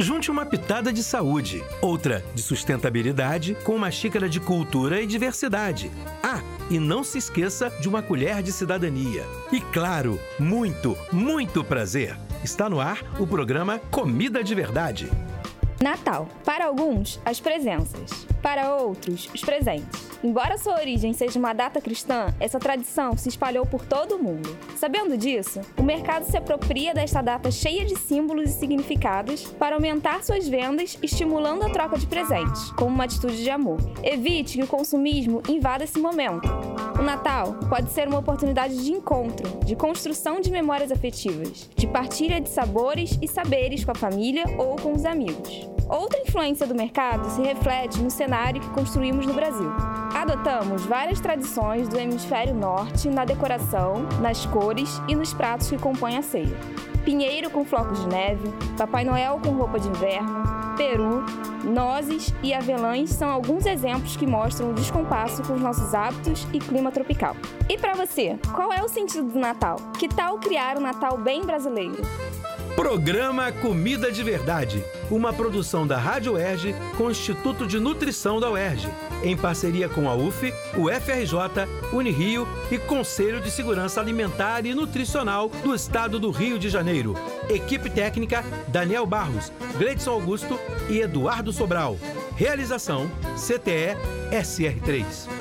Junte uma pitada de saúde, outra de sustentabilidade, com uma xícara de cultura e diversidade. Ah, e não se esqueça de uma colher de cidadania. E claro, muito, muito prazer. Está no ar o programa Comida de Verdade. Natal. Para alguns, as presenças. Para outros, os presentes. Embora sua origem seja uma data cristã, essa tradição se espalhou por todo o mundo. Sabendo disso, o mercado se apropria desta data cheia de símbolos e significados para aumentar suas vendas, estimulando a troca de presentes, como uma atitude de amor. Evite que o consumismo invada esse momento. O Natal pode ser uma oportunidade de encontro, de construção de memórias afetivas, de partilha de sabores e saberes com a família ou com os amigos. Outra influência do mercado se reflete no cenário que construímos no Brasil. Adotamos várias tradições do hemisfério norte na decoração, nas cores e nos pratos que compõem a ceia. Pinheiro com flocos de neve, Papai Noel com roupa de inverno, peru, nozes e avelãs são alguns exemplos que mostram o descompasso com os nossos hábitos e clima tropical. E para você, qual é o sentido do Natal? Que tal criar um Natal bem brasileiro? Programa Comida de Verdade, uma produção da Rádio UERJ com o Instituto de Nutrição da UERJ, em parceria com a UF, o FRJ, Unirio e Conselho de Segurança Alimentar e Nutricional do Estado do Rio de Janeiro. Equipe técnica Daniel Barros, Gleidson Augusto e Eduardo Sobral. Realização CTE SR3.